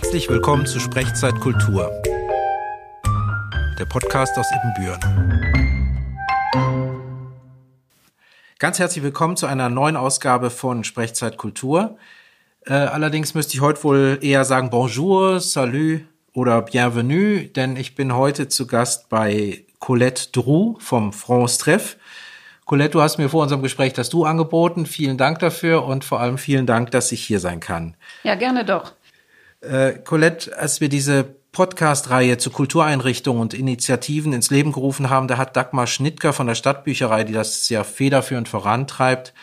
Herzlich willkommen zu Sprechzeit Kultur, der Podcast aus Ibbenbüren. Ganz herzlich willkommen zu einer neuen Ausgabe von Sprechzeit Kultur. Äh, allerdings müsste ich heute wohl eher sagen Bonjour, Salut oder Bienvenue, denn ich bin heute zu Gast bei Colette Drou vom France Treff. Colette, du hast mir vor unserem Gespräch das Du angeboten. Vielen Dank dafür und vor allem vielen Dank, dass ich hier sein kann. Ja, gerne doch. Äh, Colette, als wir diese Podcast-Reihe zu Kultureinrichtungen und Initiativen ins Leben gerufen haben, da hat Dagmar Schnittger von der Stadtbücherei, die das ja federführend vorantreibt,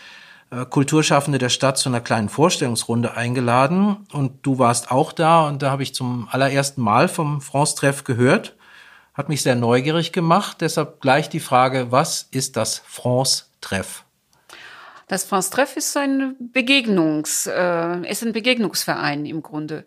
äh, Kulturschaffende der Stadt zu einer kleinen Vorstellungsrunde eingeladen. Und du warst auch da und da habe ich zum allerersten Mal vom France-Treff gehört hat mich sehr neugierig gemacht. Deshalb gleich die Frage, was ist das France-Treff? Das France-Treff ist ein Begegnungs, äh, ist ein Begegnungsverein im Grunde.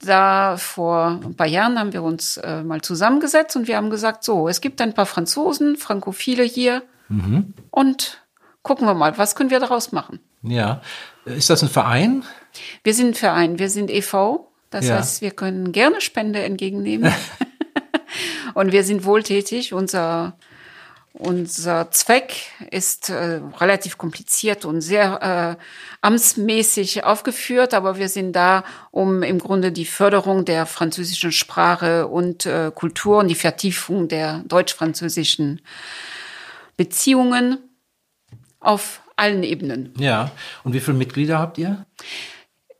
Da vor ein paar Jahren haben wir uns äh, mal zusammengesetzt und wir haben gesagt, so, es gibt ein paar Franzosen, Frankophile hier mhm. und gucken wir mal, was können wir daraus machen? Ja, ist das ein Verein? Wir sind ein Verein, wir sind e.V., das ja. heißt, wir können gerne Spende entgegennehmen. Und wir sind wohltätig. Unser, unser Zweck ist äh, relativ kompliziert und sehr äh, amtsmäßig aufgeführt, aber wir sind da, um im Grunde die Förderung der französischen Sprache und äh, Kultur und die Vertiefung der deutsch-französischen Beziehungen auf allen Ebenen. Ja, und wie viele Mitglieder habt ihr?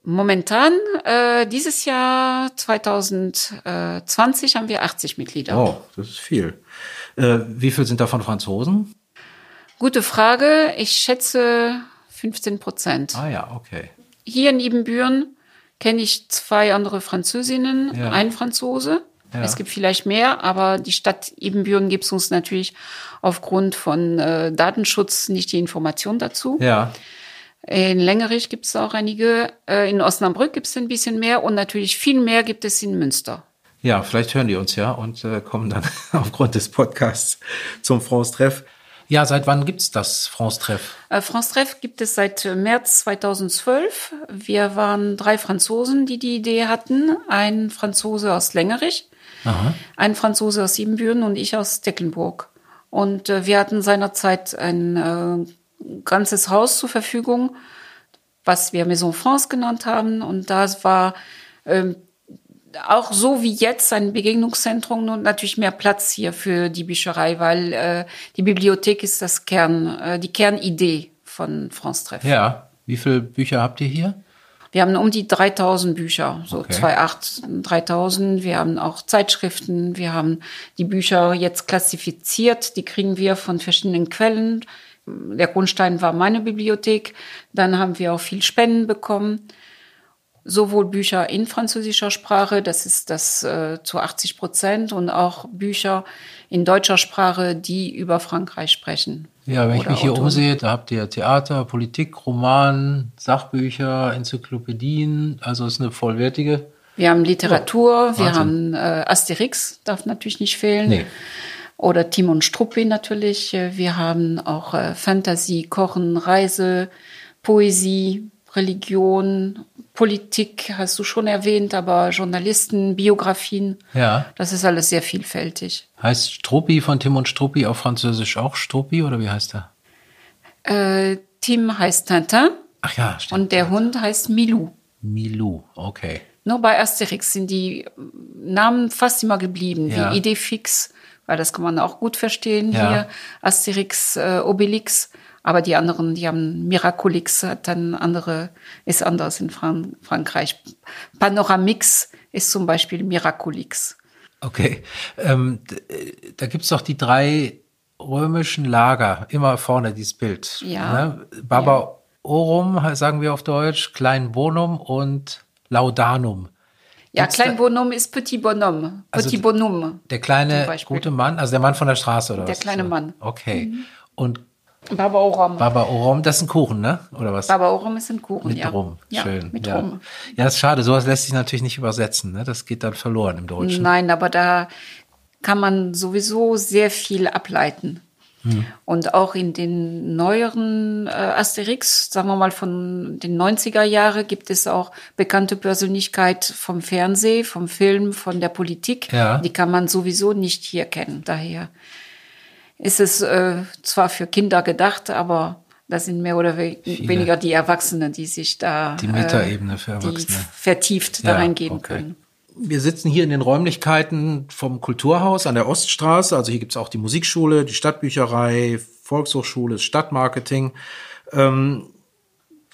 Momentan, äh, dieses Jahr 2020 haben wir 80 Mitglieder. Oh, das ist viel. Äh, wie viel sind davon Franzosen? Gute Frage. Ich schätze 15 Prozent. Ah ja, okay. Hier in Ibbenbüren kenne ich zwei andere Französinnen, ja. ein Franzose. Ja. Es gibt vielleicht mehr, aber die Stadt Ibbenbüren gibt es uns natürlich aufgrund von äh, Datenschutz nicht die Information dazu. Ja. In Längerich gibt es auch einige, äh, in Osnabrück gibt es ein bisschen mehr und natürlich viel mehr gibt es in Münster. Ja, vielleicht hören die uns ja und äh, kommen dann aufgrund des Podcasts zum France-Treff. Ja, seit wann gibt's das France-Treff? Äh, France-Treff gibt es seit äh, März 2012. Wir waren drei Franzosen, die die Idee hatten. Ein Franzose aus Längerich, Aha. ein Franzose aus Siebenbüren und ich aus Tecklenburg. Und äh, wir hatten seinerzeit ein äh, ganzes Haus zur Verfügung, was wir Maison France genannt haben. Und das war ähm, auch so wie jetzt ein Begegnungszentrum und natürlich mehr Platz hier für die Bücherei, weil äh, die Bibliothek ist das Kern, äh, die Kernidee von France Treff. Ja, wie viele Bücher habt ihr hier? Wir haben um die 3000 Bücher, so okay. 2.8, 3000. Wir haben auch Zeitschriften. Wir haben die Bücher jetzt klassifiziert. Die kriegen wir von verschiedenen Quellen der Grundstein war meine Bibliothek. Dann haben wir auch viel Spenden bekommen. Sowohl Bücher in französischer Sprache, das ist das äh, zu 80 Prozent, und auch Bücher in deutscher Sprache, die über Frankreich sprechen. Ja, wenn ich mich hier umsehe, da habt ihr Theater, Politik, Roman, Sachbücher, Enzyklopädien, also es ist eine vollwertige. Wir haben Literatur, oh, wir haben äh, Asterix, darf natürlich nicht fehlen. Nee oder Timon Struppi natürlich. Wir haben auch äh, Fantasie, Kochen, Reise, Poesie, Religion, Politik hast du schon erwähnt, aber Journalisten, Biografien. Ja. Das ist alles sehr vielfältig. Heißt Struppi von Timon Struppi auf Französisch auch Struppi oder wie heißt er? Äh, Tim heißt Tintin. Ach ja, stimmt. Und der Hund heißt Milou. Milou, okay. Nur bei Asterix sind die Namen fast immer geblieben, ja. wie Idee fix weil das kann man auch gut verstehen ja. hier, Asterix, äh, Obelix. Aber die anderen, die haben Miraculix, hat dann andere, ist anders in Fran Frankreich. Panoramix ist zum Beispiel Miraculix. Okay, ähm, da gibt's doch die drei römischen Lager, immer vorne dieses Bild. Ja. Ne? Baba ja. Orum, sagen wir auf Deutsch, Klein Bonum und Laudanum. Ja, Klein Bonhomme ist Petit Bonhomme. Also Petit Bonhomme. Der kleine gute Mann, also der Mann von der Straße oder der was? Der kleine Mann. Okay. Mhm. Und Baba Oram. Baba Oram, das ist ein Kuchen, ne? Oder was? Baba Oram ist ein Kuchen, mit ja. Rum. Ja, Schön. Mit ja. Rum. Ja, das ist schade. Sowas lässt sich natürlich nicht übersetzen, ne? Das geht dann verloren im Deutschen. Nein, aber da kann man sowieso sehr viel ableiten. Mhm. Und auch in den neueren äh, Asterix, sagen wir mal von den 90er Jahre, gibt es auch bekannte Persönlichkeit vom Fernsehen, vom Film, von der Politik. Ja. Die kann man sowieso nicht hier kennen. Daher ist es äh, zwar für Kinder gedacht, aber das sind mehr oder we Viele. weniger die Erwachsenen, die sich da die Metaebene für Erwachsene vertieft ja, da reingehen okay. können. Wir sitzen hier in den Räumlichkeiten vom Kulturhaus an der Oststraße. Also hier gibt's auch die Musikschule, die Stadtbücherei, Volkshochschule, Stadtmarketing. Ähm,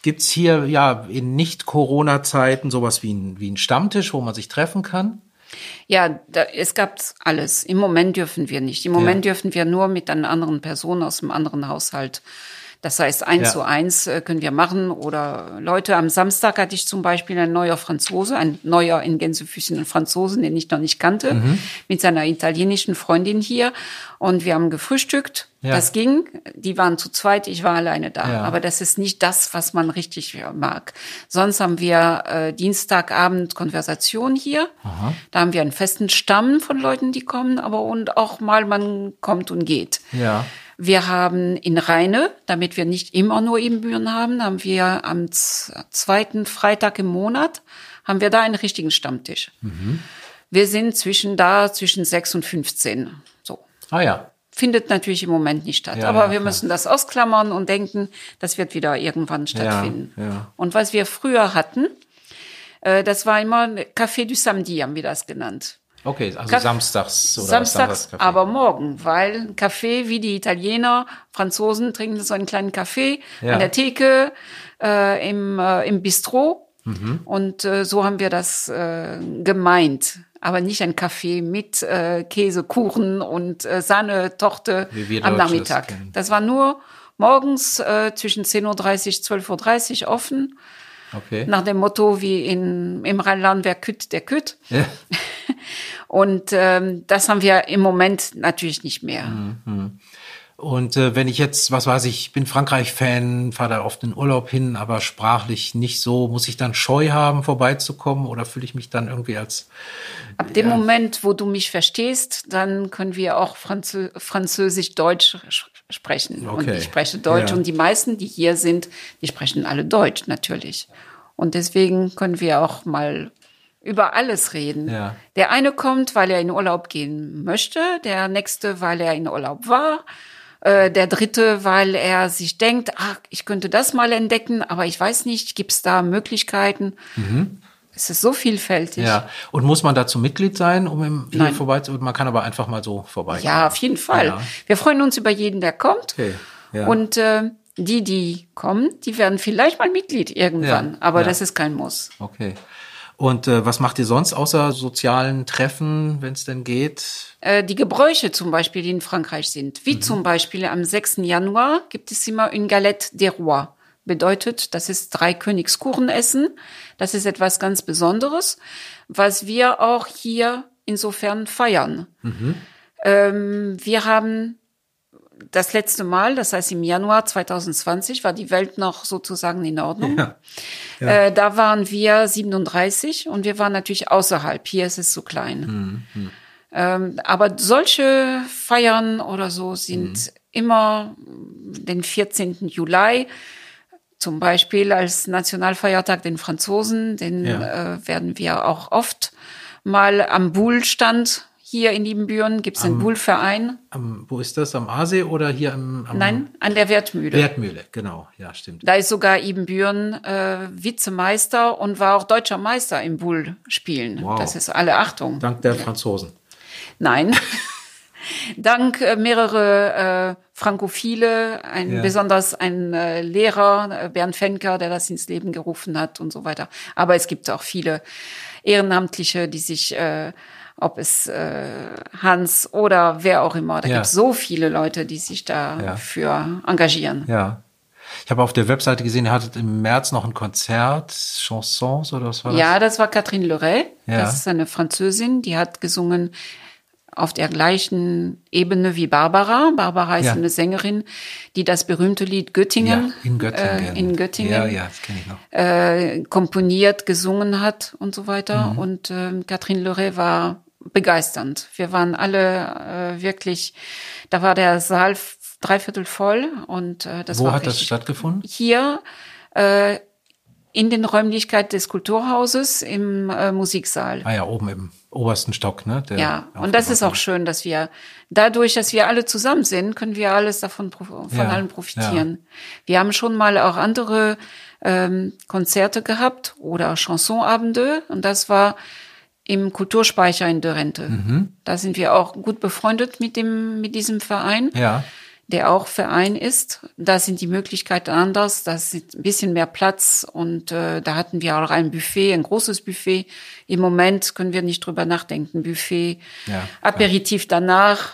gibt's hier ja in Nicht-Corona-Zeiten sowas wie ein, wie ein Stammtisch, wo man sich treffen kann? Ja, da, es gab alles. Im Moment dürfen wir nicht. Im Moment ja. dürfen wir nur mit einer anderen Person aus einem anderen Haushalt das heißt, eins ja. zu eins äh, können wir machen. Oder Leute, am Samstag hatte ich zum Beispiel ein neuer Franzose, ein neuer in Gänsefüßchen Franzosen, den ich noch nicht kannte, mhm. mit seiner italienischen Freundin hier. Und wir haben gefrühstückt. Ja. Das ging. Die waren zu zweit, ich war alleine da. Ja. Aber das ist nicht das, was man richtig mag. Sonst haben wir äh, Dienstagabend Konversation hier. Aha. Da haben wir einen festen Stamm von Leuten, die kommen, aber und auch mal man kommt und geht. Ja. Wir haben in Rheine, damit wir nicht immer nur Ebenbüren haben, haben wir am zweiten Freitag im Monat, haben wir da einen richtigen Stammtisch. Mhm. Wir sind zwischen da, zwischen sechs und 15. So. Ah ja. Findet natürlich im Moment nicht statt. Ja, aber wir klar. müssen das ausklammern und denken, das wird wieder irgendwann stattfinden. Ja, ja. Und was wir früher hatten, äh, das war immer Café du Samedi, haben wir das genannt. Okay, also Kaff samstags oder Samstags, aber morgen, weil Kaffee, wie die Italiener, Franzosen trinken so einen kleinen Kaffee ja. an der Theke, äh, im, äh, im Bistro. Mhm. Und äh, so haben wir das äh, gemeint. Aber nicht ein Kaffee mit äh, Käse, Kuchen und äh, Sahne, Torte am Nachmittag. Das, das war nur morgens äh, zwischen 10.30 Uhr, 12.30 Uhr offen. Okay. Nach dem Motto wie in, im Rheinland, wer kütt, der kütt. Ja. Und ähm, das haben wir im Moment natürlich nicht mehr. Mhm. Und äh, wenn ich jetzt, was weiß ich, bin Frankreich-Fan, fahre da oft in Urlaub hin, aber sprachlich nicht so, muss ich dann Scheu haben, vorbeizukommen oder fühle ich mich dann irgendwie als. Ab dem Moment, wo du mich verstehst, dann können wir auch Franzö Französisch-Deutsch sprechen. Okay. Und ich spreche Deutsch ja. und die meisten, die hier sind, die sprechen alle Deutsch natürlich. Und deswegen können wir auch mal über alles reden. Ja. Der eine kommt, weil er in Urlaub gehen möchte, der nächste, weil er in Urlaub war, äh, der dritte, weil er sich denkt, ach, ich könnte das mal entdecken, aber ich weiß nicht, gibt es da Möglichkeiten? Mhm. Es ist so vielfältig. Ja. Und muss man dazu Mitglied sein, um im hier vorbei zu, man kann aber einfach mal so vorbei. Ja, auf jeden Fall. Ja. Wir freuen uns über jeden, der kommt. Okay. Ja. Und äh, die, die kommen, die werden vielleicht mal Mitglied irgendwann, ja. aber das ist kein Muss. Okay. Und äh, was macht ihr sonst außer sozialen Treffen, wenn es denn geht? Äh, die Gebräuche zum Beispiel, die in Frankreich sind. Wie mhm. zum Beispiel am 6. Januar gibt es immer une galette des rois. Bedeutet, das ist drei Königskuchen essen. Das ist etwas ganz Besonderes, was wir auch hier insofern feiern. Mhm. Ähm, wir haben das letzte Mal, das heißt im Januar 2020, war die Welt noch sozusagen in Ordnung. Ja. Ja. Äh, da waren wir 37 und wir waren natürlich außerhalb. Hier ist es so klein. Mhm. Ähm, aber solche Feiern oder so sind mhm. immer den 14. Juli. Zum Beispiel als Nationalfeiertag den Franzosen, den ja. äh, werden wir auch oft mal am Bullstand hier in Liebenbüren gibt es einen Bullverein. wo ist das? Am Aasee oder hier am, am Nein, an der Wertmühle. Wertmühle, genau, ja, stimmt. Da ist sogar Ibbenbüren äh, Vizemeister und war auch deutscher Meister im Bullspielen. Wow. Das ist alle Achtung. Dank der Franzosen. Nein. Dank äh, mehrere äh, Frankophile, ein, ja. besonders ein äh, Lehrer, äh, Bernd Fenker, der das ins Leben gerufen hat und so weiter. Aber es gibt auch viele Ehrenamtliche, die sich äh, ob es äh, Hans oder wer auch immer. Da ja. gibt es so viele Leute, die sich dafür ja. engagieren. Ja. Ich habe auf der Webseite gesehen, ihr hattet im März noch ein Konzert, Chansons oder was war das? Ja, das war Catherine Leray. Ja. Das ist eine Französin, die hat gesungen auf der gleichen Ebene wie Barbara. Barbara ist ja. eine Sängerin, die das berühmte Lied Göttingen, ja, in Göttingen, äh, in Göttingen ja, ja, das kenn ich noch. Äh, komponiert, gesungen hat und so weiter. Mhm. Und äh, Catherine Leray war begeisternd. Wir waren alle äh, wirklich, da war der Saal dreiviertel voll und äh, das Wo war hat das richtig- stattgefunden? Hier äh, in den Räumlichkeiten des Kulturhauses im äh, Musiksaal. Ah ja, oben im obersten Stock, ne? Der Ja, und das ist auch schön, dass wir dadurch, dass wir alle zusammen sind, können wir alles davon von Ja, allem profitieren. Wir haben schon mal auch andere ähm, Konzerte gehabt oder Chansonabende und das war im Kulturspeicher in Dörrente. Mhm. Da sind wir auch gut befreundet mit dem mit diesem Verein Ja, der auch Verein ist. Da sind die Möglichkeiten anders, da ist ein bisschen mehr Platz und äh, da hatten wir auch ein Buffet, ein großes Buffet. Im Moment können wir nicht drüber nachdenken. Buffet, Ja. Aperitif danach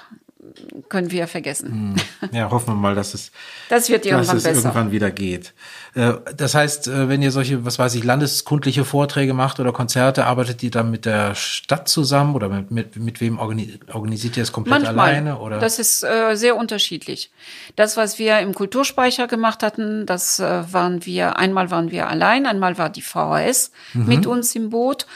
können wir vergessen. ja, hoffen wir mal, dass es, Das wird dass irgendwann es besser. irgendwann wieder geht. Äh, Das heißt, äh, wenn ihr solche, was weiß ich, landeskundliche Vorträge macht oder Konzerte, arbeitet ihr dann mit der Stadt zusammen oder mit, mit, mit wem organi organisiert ihr es komplett Manchmal. alleine? Oder? Das ist äh, sehr unterschiedlich. Das, was wir im Kulturspeicher gemacht hatten, das äh, waren wir, einmal waren wir allein, einmal war die VHS Mhm. mit uns im Boot.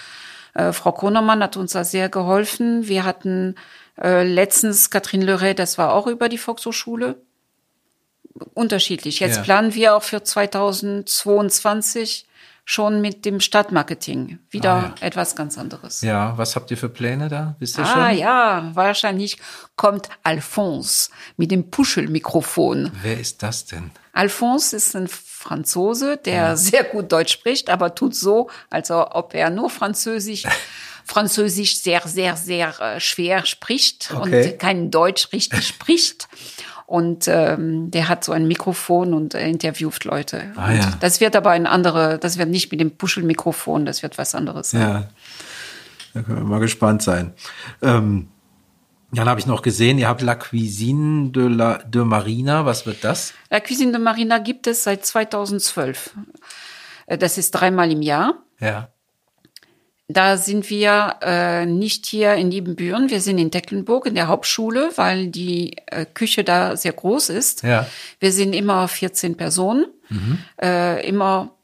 Äh, Frau Kronermann hat uns da sehr geholfen. Wir hatten äh, letztens Katrin Leray, das war auch über die Volkshochschule. Unterschiedlich. Jetzt Ja. planen wir auch für 2022 schon mit dem Stadtmarketing. Wieder Ah, etwas ganz anderes. ja, was habt ihr für Pläne da? Wisst ihr Ah schon? ja, wahrscheinlich kommt Alphonse mit dem Puschelmikrofon. Wer ist das denn? Alphonse ist ein Franzose, der sehr gut Deutsch spricht, aber tut so, als ob er nur Französisch, Französisch sehr, sehr, sehr äh, schwer spricht Okay. und kein Deutsch richtig spricht. Und ähm, der hat so ein Mikrofon und äh, interviewt Leute. Ah, ja. Das wird aber ein andere, das wird nicht mit dem Puschelmikrofon, das wird was anderes sein. Ja, da können wir mal gespannt sein. Ähm, dann habe ich noch gesehen, ihr habt La Cuisine de, la, de Marina. Was wird das? La Cuisine de Marina gibt es seit 2012. Äh, Das ist dreimal im Jahr. Ja. Da sind wir äh, nicht hier in Liebenbüren, wir sind in Tecklenburg in der Hauptschule, weil die äh, Küche da sehr groß ist. Ja. Wir sind immer 14 Personen, äh, immer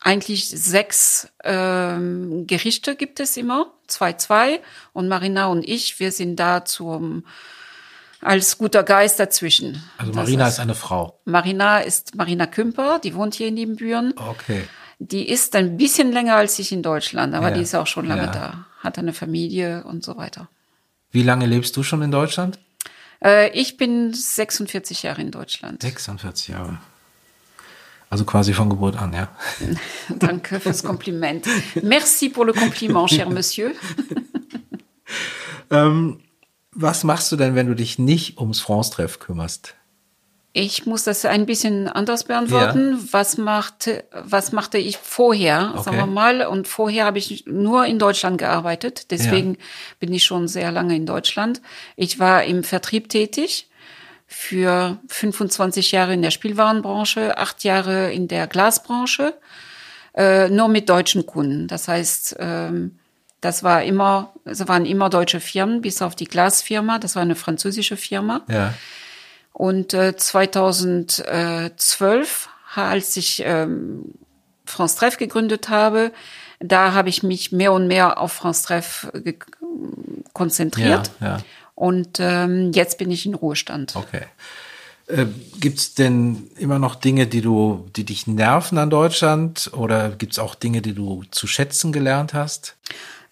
eigentlich sechs ähm, Gerichte gibt es immer, zwei, zwei. Und Marina und ich, wir sind da zum als guter Geist dazwischen. Also Marina ist eine Frau. Marina ist Marina Kümper, die wohnt hier in Liebenbüren. Okay. Die ist ein bisschen länger als ich in Deutschland, aber Ja. die ist auch schon lange Ja. da, hat eine Familie und so weiter. Wie lange lebst du schon in Deutschland? Äh, ich bin 46 Jahre in Deutschland. 46 Jahre. Also quasi von Geburt an, ja. Danke fürs Kompliment. Merci pour le compliment, cher Monsieur. Ähm, was machst du denn, wenn du dich nicht ums France-Treff kümmerst? Ich muss das ein bisschen anders beantworten. Was machte, was machte ich vorher, sagen Okay. wir mal? Und vorher habe ich nur in Deutschland gearbeitet. Deswegen bin ich schon sehr lange in Deutschland. Ich war im Vertrieb tätig für 25 Jahre in der Spielwarenbranche, acht Jahre in der Glasbranche, äh, nur mit deutschen Kunden. Das heißt, ähm, das war immer, es waren immer deutsche Firmen, bis auf die Glasfirma. Das war eine französische Firma. Ja. Und äh, 2012, als ich ähm, France Treff gegründet habe, da habe ich mich mehr und mehr auf France Treff konzentriert. Ja, ja. Und ähm, jetzt bin ich in Ruhestand. Okay. Äh, gibt's denn immer noch Dinge, die du, die dich nerven an Deutschland? Oder gibt's auch Dinge, die du zu schätzen gelernt hast?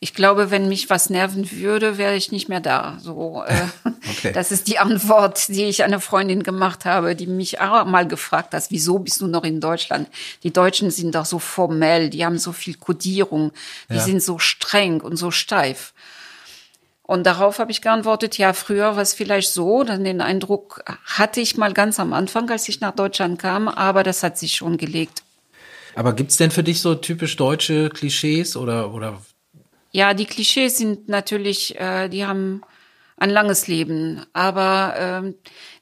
Ich glaube, wenn mich was nerven würde, wäre ich nicht mehr da. So, äh, Okay. das ist die Antwort, die ich einer Freundin gemacht habe, die mich auch mal gefragt hat: Wieso bist du noch in Deutschland? Die Deutschen sind doch so formell, die haben so viel Kodierung, die Ja. sind so streng und so steif. Und darauf habe ich geantwortet, ja, früher war es vielleicht so, dann den Eindruck hatte ich mal ganz am Anfang, als ich nach Deutschland kam, aber das hat sich schon gelegt. Aber gibt's denn für dich so typisch deutsche Klischees oder, oder Ja, die Klischees sind natürlich, äh, die haben ein langes Leben, aber ähm,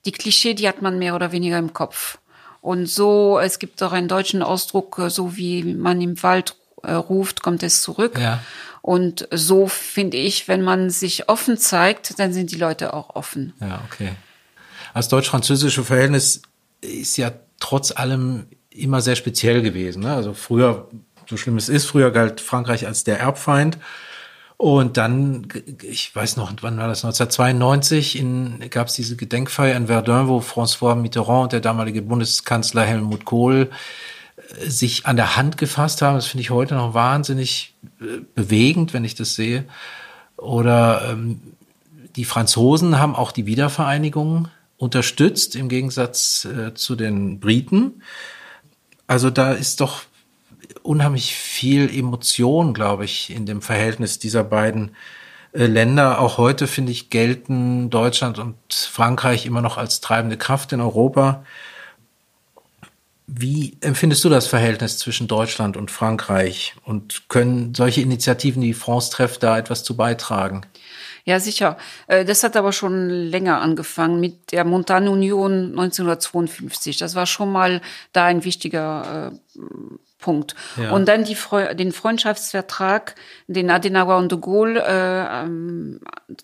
die Klischee, die hat man mehr oder weniger im Kopf. Und so, es gibt auch einen deutschen Ausdruck, äh, so wie man im Wald äh, ruft, kommt es zurück. Ja. Und so finde ich, wenn man sich offen zeigt, dann sind die Leute auch offen. Ja, okay. Das deutsch-französische Verhältnis ist ja trotz allem immer sehr speziell gewesen. Ne? Also früher, so schlimm es ist, früher galt Frankreich als der Erbfeind. Und dann, ich weiß noch, wann war das, 1992 gab es diese Gedenkfeier in Verdun, wo François Mitterrand und der damalige Bundeskanzler Helmut Kohl äh, sich an der Hand gefasst haben. Das finde ich heute noch wahnsinnig äh, bewegend, wenn ich das sehe. Oder ähm, die Franzosen haben auch die Wiedervereinigung unterstützt, im Gegensatz äh, zu den Briten. Also da ist doch unheimlich viel Emotion, glaube ich, in dem Verhältnis dieser beiden äh, Länder. Auch heute, finde ich, gelten Deutschland und Frankreich immer noch als treibende Kraft in Europa. Wie empfindest du das Verhältnis zwischen Deutschland und Frankreich? Und können solche Initiativen wie France Treff da etwas zu beitragen? Ja, sicher. Äh, das hat aber schon länger angefangen mit der Montagne Union 1952. Das war schon mal da ein wichtiger äh, Punkt. Ja. Und dann die, den Freundschaftsvertrag, den Adenauer und de Gaulle äh,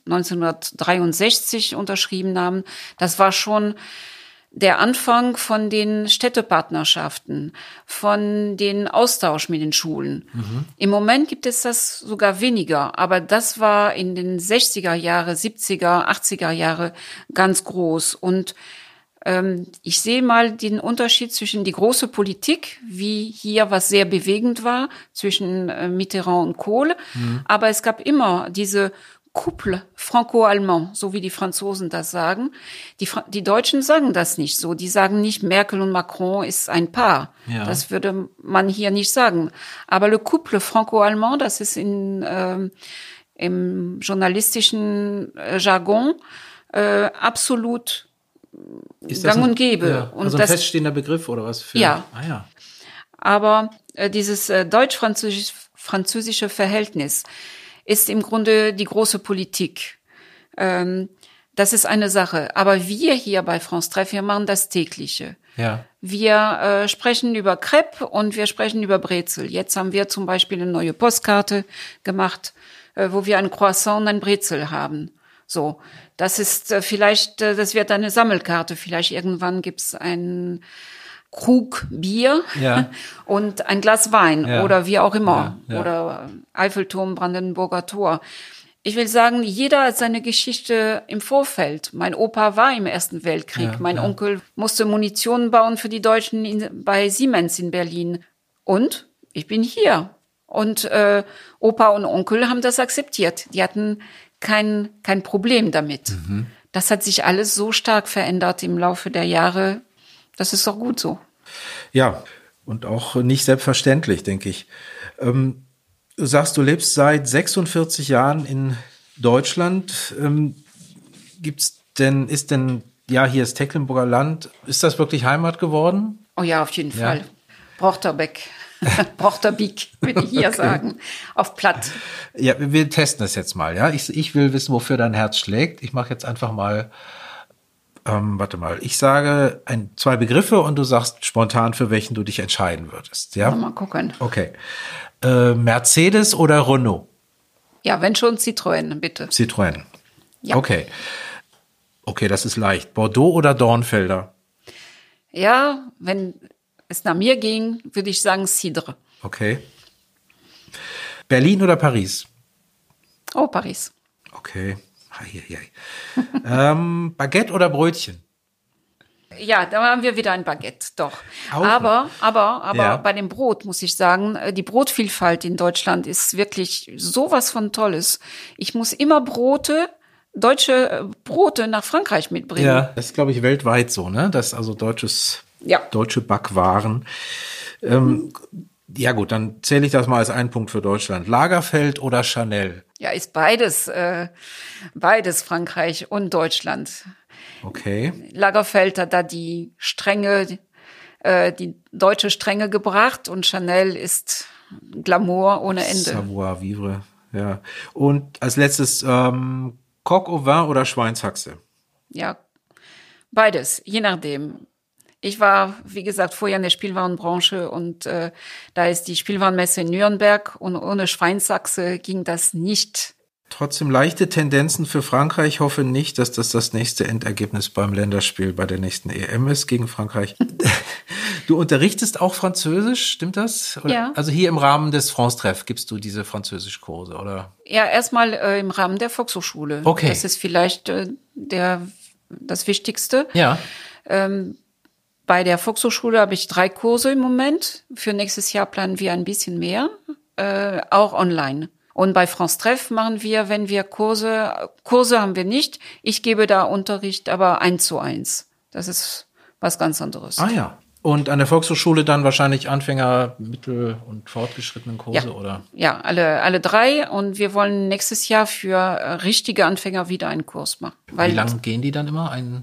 1963 unterschrieben haben. Das war schon der Anfang von den Städtepartnerschaften, von den Austausch mit den Schulen. Mhm. Im Moment gibt es das sogar weniger, aber das war in den 60er Jahre, 70er, 80er Jahre ganz groß. Und ich sehe mal den Unterschied zwischen die große Politik, wie hier was sehr bewegend war, zwischen äh, Mitterrand und Kohl, mhm. aber es gab immer diese Couple franco-allemand, so wie die Franzosen das sagen. Die, die Deutschen sagen das nicht so. Die sagen nicht, Merkel und Macron ist ein Paar. Ja. Das würde man hier nicht sagen. Aber le Couple franco-allemand, das ist in, äh, im journalistischen äh, Jargon äh, absolut ist gang und gäbe. Ja, also und ein das, feststehender Begriff oder was? Für, ja. Ah, ja. Aber äh, dieses äh, deutsch-französische Verhältnis, ist im Grunde die große Politik. Ähm, das ist eine Sache. Aber wir hier bei France Treff, wir machen das tägliche. Ja. Wir äh, sprechen über Crepe und wir sprechen über Brezel. Jetzt haben wir zum Beispiel eine neue Postkarte gemacht, äh, wo wir ein Croissant und ein Brezel haben. So, das ist äh, vielleicht, äh, das wird eine Sammelkarte. Vielleicht irgendwann gibt's ein Krug Bier ja. und ein Glas Wein ja. oder wie auch immer. Ja. Oder Eiffelturm, Brandenburger Tor. Ich will sagen, jeder hat seine Geschichte im Vorfeld. Mein Opa war im Ersten Weltkrieg. mein Onkel musste Munition bauen für die Deutschen in, bei Siemens in Berlin. Und ich bin hier. Und äh, Opa und Onkel haben das akzeptiert. Die hatten kein, kein Problem damit. Mhm. Das hat sich alles so stark verändert im Laufe der Jahre, das ist doch gut so. Ja, und auch nicht selbstverständlich, denke ich. Ähm, du sagst, du lebst seit 46 Jahren in Deutschland. Ähm, gibt's denn, ist denn, ja, hier ist Tecklenburger Land, ist das wirklich Heimat geworden? Oh ja, auf jeden ja. Fall. Brochterbeck. Brochterbeek, würde ich hier okay. sagen. Auf platt. Ja, wir testen das jetzt mal, ja. Ich, ich will wissen, wofür dein Herz schlägt. Ich mache jetzt einfach mal ähm, warte mal, ich sage ein, zwei Begriffe und du sagst spontan, für welchen du dich entscheiden würdest. Ja? Mal gucken. Okay. Äh, Mercedes oder Renault? Ja, wenn schon Citroën, bitte. Citroën. Ja. Okay. Okay, das ist leicht. Bordeaux oder Dornfelder? Ja, wenn es nach mir ging, würde ich sagen Cidre. Okay. Berlin oder Paris? Oh, Paris. Okay ähm, Baguette oder Brötchen? Ja, da haben wir wieder ein Baguette, doch. Auch aber, aber, aber ja. bei dem Brot muss ich sagen, äh, die Brotvielfalt in Deutschland ist wirklich sowas von Tolles. Ich muss immer Brote, deutsche äh, Brote nach Frankreich mitbringen. Ja, das ist, glaube ich, weltweit so, ne? Das also deutsches, ja. deutsche Backwaren. Ähm, ja gut, dann zähle ich das mal als einen Punkt für Deutschland. Lagerfeld oder Chanel? Ja, ist beides, äh, beides Frankreich und Deutschland. Okay. Lagerfeld hat da die Strenge, äh, die deutsche Strenge gebracht und Chanel ist Glamour ohne Ende. Savoir vivre, ja. Und als letztes ähm, Coq au vin oder Schweinshaxe? Ja, beides, je nachdem. Ich war, wie gesagt, vorher in der Spielwarenbranche und äh, da ist die Spielwarenmesse in Nürnberg und ohne Schweinsachse ging das nicht. Trotzdem leichte Tendenzen für Frankreich. Ich hoffe nicht, dass das das nächste Endergebnis beim Länderspiel bei der nächsten EM ist gegen Frankreich. Du unterrichtest auch Französisch, stimmt das? Oder? Ja. Also hier im Rahmen des France-Treff gibst du diese Französischkurse, oder? Ja, erstmal äh, im Rahmen der Volkshochschule. Okay. Das ist vielleicht äh, der, das Wichtigste. Ja. Ähm, bei der Volkshochschule habe ich drei Kurse im Moment. Für nächstes Jahr planen wir ein bisschen mehr, äh, auch online. Und bei France Treff machen wir, wenn wir Kurse, Kurse haben wir nicht. Ich gebe da Unterricht, aber eins zu eins. Das ist was ganz anderes. Ah ja. Und an der Volkshochschule dann wahrscheinlich Anfänger, Mittel- und fortgeschrittenen Kurse, Ja. oder? Ja, alle, alle drei. Und wir wollen nächstes Jahr für äh, richtige Anfänger wieder einen Kurs machen. Wie lange gehen die dann immer? Ein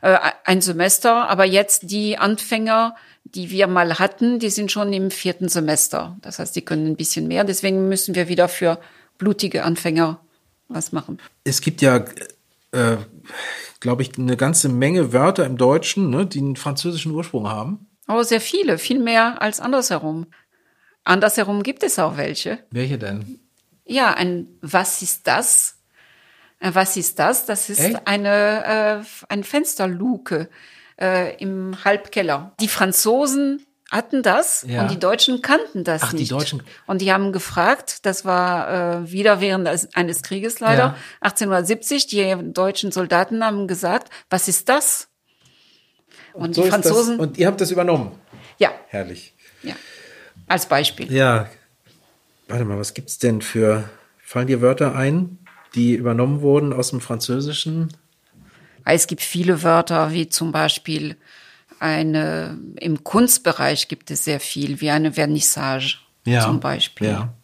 äh, ein Semester, aber jetzt die Anfänger, die wir mal hatten, die sind schon im vierten Semester. Das heißt, die können ein bisschen mehr. Deswegen müssen wir wieder für blutige Anfänger was machen. es gibt ja, äh, glaube ich, eine ganze Menge Wörter im Deutschen, ne, die einen französischen Ursprung haben. Aber sehr viele, viel mehr als andersherum. Andersherum gibt es auch welche. Welche denn? Ja, ein Was ist das? Ein Was ist das? Das ist Echt? eine, äh, ein Fensterluke äh, im Halbkeller. Die Franzosen hatten das Ja. und die Deutschen kannten das Ach, die nicht. Deutschen- Und die haben gefragt, das war äh, wieder während eines Krieges leider, Ja. 1870, die deutschen Soldaten haben gesagt, was ist das? Und So die ist das. Franzosen, Und ihr habt das übernommen. ja, Herrlich. ja, als Beispiel. Ja. Warte mal, was gibt's denn für, fallen dir Wörter ein, die übernommen wurden aus dem Französischen? Es gibt viele Wörter, wie zum Beispiel eine, im Kunstbereich gibt es sehr viel, wie eine Vernissage zum Beispiel. Ja.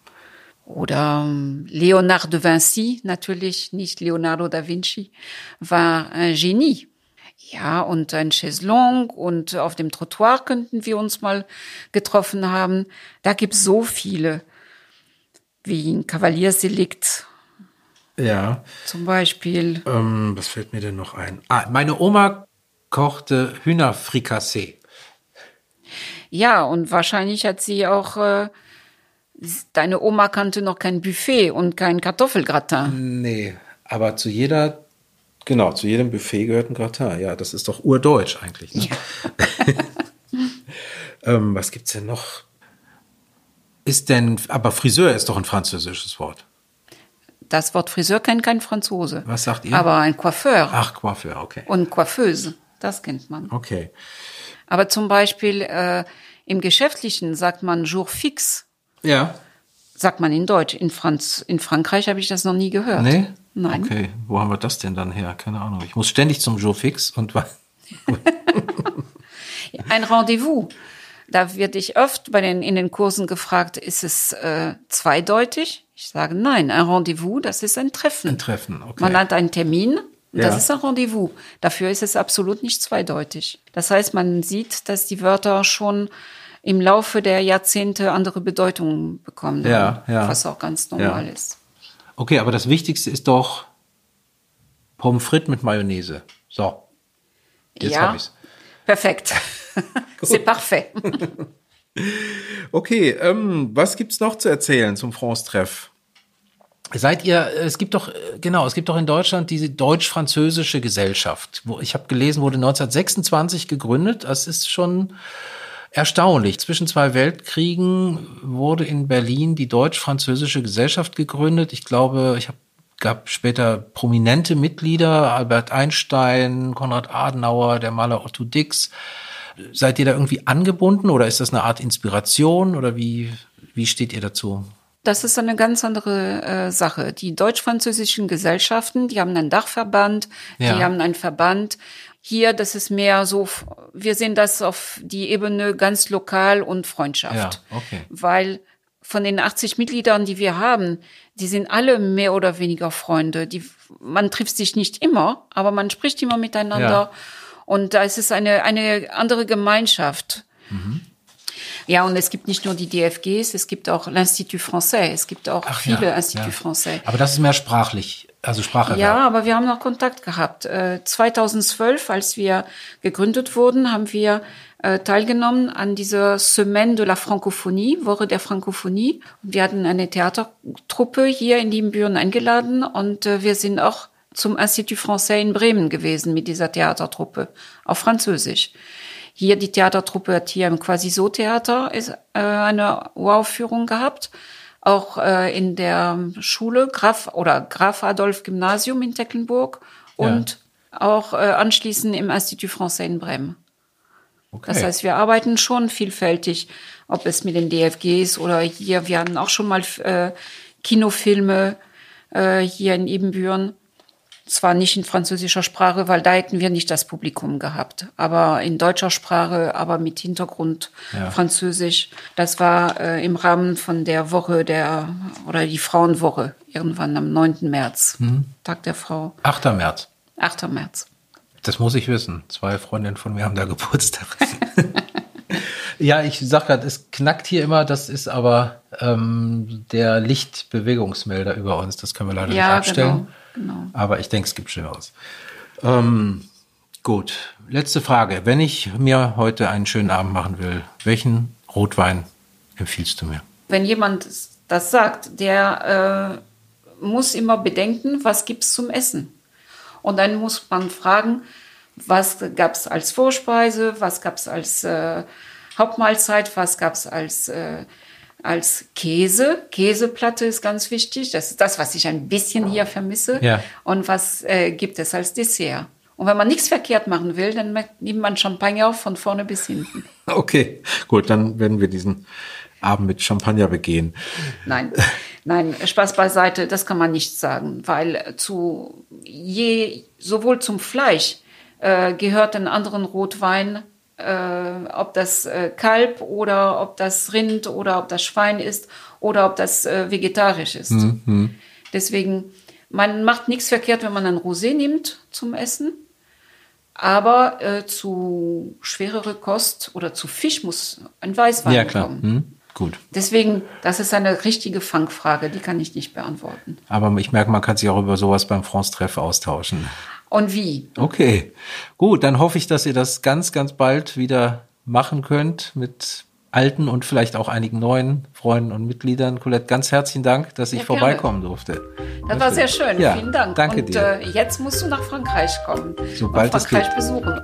Oder ähm, Leonardo de Vinci, natürlich nicht Leonardo da Vinci, war ein Genie. Ja, und ein Chaiselong und auf dem Trottoir könnten wir uns mal getroffen haben. Da gibt's so viele, wie ein Kavaliersdelikt Ja. zum Beispiel. Ähm, was fällt mir denn noch ein? Ah, meine Oma kochte Hühnerfrikassee. Ja, und wahrscheinlich hat sie auch, äh, deine Oma kannte noch kein Buffet und kein Kartoffelgratin. Nee, aber zu jeder, genau, zu jedem Buffet gehört ein Gratin. Ja, das ist doch urdeutsch eigentlich. Ne? ähm, was gibt's denn noch? Ist denn, aber Friseur ist doch ein französisches Wort. Das Wort Friseur kennt kein Franzose. Was sagt ihr? Aber ein Coiffeur Ach, Coiffeur, okay. und Coiffeuse, das kennt man. Okay. Aber zum Beispiel äh, im Geschäftlichen sagt man Jour fix, Ja. sagt man in Deutsch. In, Franz in Frankreich habe ich das noch nie gehört. Nee? Nein. Okay, wo haben wir das denn dann her? Keine Ahnung. Ich muss ständig zum Jour fix und wa- Ein Rendezvous. Da werde ich oft bei den, in den Kursen gefragt, ist es äh, zweideutig? Ich sage nein, ein Rendezvous, das ist ein Treffen. ein Treffen. Okay. Man hat einen Termin, und das Ja. ist ein Rendezvous. Dafür ist es absolut nicht zweideutig. Das heißt, man sieht, dass die Wörter schon im Laufe der Jahrzehnte andere Bedeutungen bekommen Ja, haben, ja. was auch ganz normal ist. okay, aber das Wichtigste ist doch Pommes frites mit Mayonnaise. So. Jetzt ja, hab ich's. perfekt. C'est parfait. Okay, ähm, was gibt's noch zu erzählen zum France-Treff? Seid ihr, es gibt doch, genau, es gibt doch in Deutschland diese deutsch-französische Gesellschaft. Wo, ich habe gelesen, wurde 1926 gegründet. Das ist schon erstaunlich. Zwischen zwei Weltkriegen wurde in Berlin die deutsch-französische Gesellschaft gegründet. Ich glaube, ich habe gab später prominente Mitglieder, Albert Einstein, Konrad Adenauer, der Maler Otto Dix. Seid ihr da irgendwie angebunden oder ist das eine Art Inspiration oder wie, wie steht ihr dazu? Das ist eine ganz andere äh, Sache. Die deutsch-französischen Gesellschaften, die haben einen Dachverband, Ja. die haben einen Verband. Hier, das ist mehr so, wir sehen das auf die Ebene ganz lokal und Freundschaft. Ja, okay. Weil von den 80 Mitgliedern, die wir haben, die sind alle mehr oder weniger Freunde. Die, man trifft sich nicht immer, aber man spricht immer miteinander. Ja. Und da ist es eine, eine andere Gemeinschaft. Ja, und es gibt nicht nur die DFGs, es gibt auch l'Institut Français, es gibt auch viele Institut Français. Aber das ist mehr sprachlich, also Spracherwerb. Ja, aber wir haben noch Kontakt gehabt. Äh, 2012, als wir gegründet wurden, haben wir äh, teilgenommen an dieser Semaine de la Francophonie, Woche der Francophonie. Und wir hatten eine Theatertruppe hier in Liebenbüren eingeladen und äh, wir sind auch zum Institut Français in Bremen gewesen mit dieser Theatertruppe auf Französisch. Hier die Theatertruppe hat hier im Quasi-So-Theater äh, eine Uraufführung gehabt. Auch äh, in der Schule Graf oder Graf Adolf Gymnasium in Tecklenburg und ja. auch äh, anschließend im Institut Français in Bremen. Okay. Das heißt, wir arbeiten schon vielfältig, ob es mit den DFGs oder hier, wir hatten auch schon mal äh, Kinofilme äh, hier in Ebenbüren. Zwar nicht in französischer Sprache, weil da hätten wir nicht das Publikum gehabt, aber in deutscher Sprache, aber mit Hintergrund ja. Französisch. Das war äh, im Rahmen von der Woche der, oder die Frauenwoche, irgendwann am 9. März, mhm. Tag der Frau. 8. März. 8. März. Das muss ich wissen. Zwei Freundinnen von mir haben da Geburtstag. ja, ich sag gerade, es knackt hier immer. Das ist aber ähm, der Lichtbewegungsmelder über uns. Das können wir leider ja, nicht abstellen. Genau, genau. Aber ich denke, es gibt Schlimmeres. Ähm, gut, letzte Frage. Wenn ich mir heute einen schönen Abend machen will, welchen Rotwein empfiehlst du mir? Wenn jemand das sagt, der äh, muss immer bedenken, was gibt es zum Essen. Und dann muss man fragen, was gab es als Vorspeise, was gab es als äh, Hauptmahlzeit, was gab es als, äh, als Käse. Käseplatte ist ganz wichtig. Das ist das, was ich ein bisschen hier vermisse. Ja. Und was äh, gibt es als Dessert? Und wenn man nichts verkehrt machen will, dann nimmt man Champagner von vorne bis hinten. Okay, gut, dann werden wir diesen Abend mit Champagner begehen. Nein, nein, Spaß beiseite, das kann man nicht sagen, weil zu je, sowohl zum Fleisch äh, gehört ein anderen Rotwein, äh, ob das äh, Kalb oder ob das Rind oder ob das Schwein ist oder ob das äh, vegetarisch ist. Mhm. Deswegen, man macht nichts verkehrt, wenn man ein Rosé nimmt zum Essen. Aber äh, zu schwerere Kost oder zu Fisch muss ein Weißwein ja, klar. kommen. Mhm. Gut. Deswegen, das ist eine richtige Fangfrage, die kann ich nicht beantworten. Aber ich merke, man kann sich auch über sowas beim France-Treff austauschen. Und wie? Okay, gut, dann hoffe ich, dass ihr das ganz, ganz bald wieder machen könnt mit alten und vielleicht auch einigen neuen Freunden und Mitgliedern. Colette, ganz herzlichen Dank, dass ich ja, vorbeikommen durfte. Das war sehr schön. Ja, Vielen Dank. Danke und, dir. Äh, jetzt musst du nach Frankreich kommen. Sobald und Frankreich besuchen.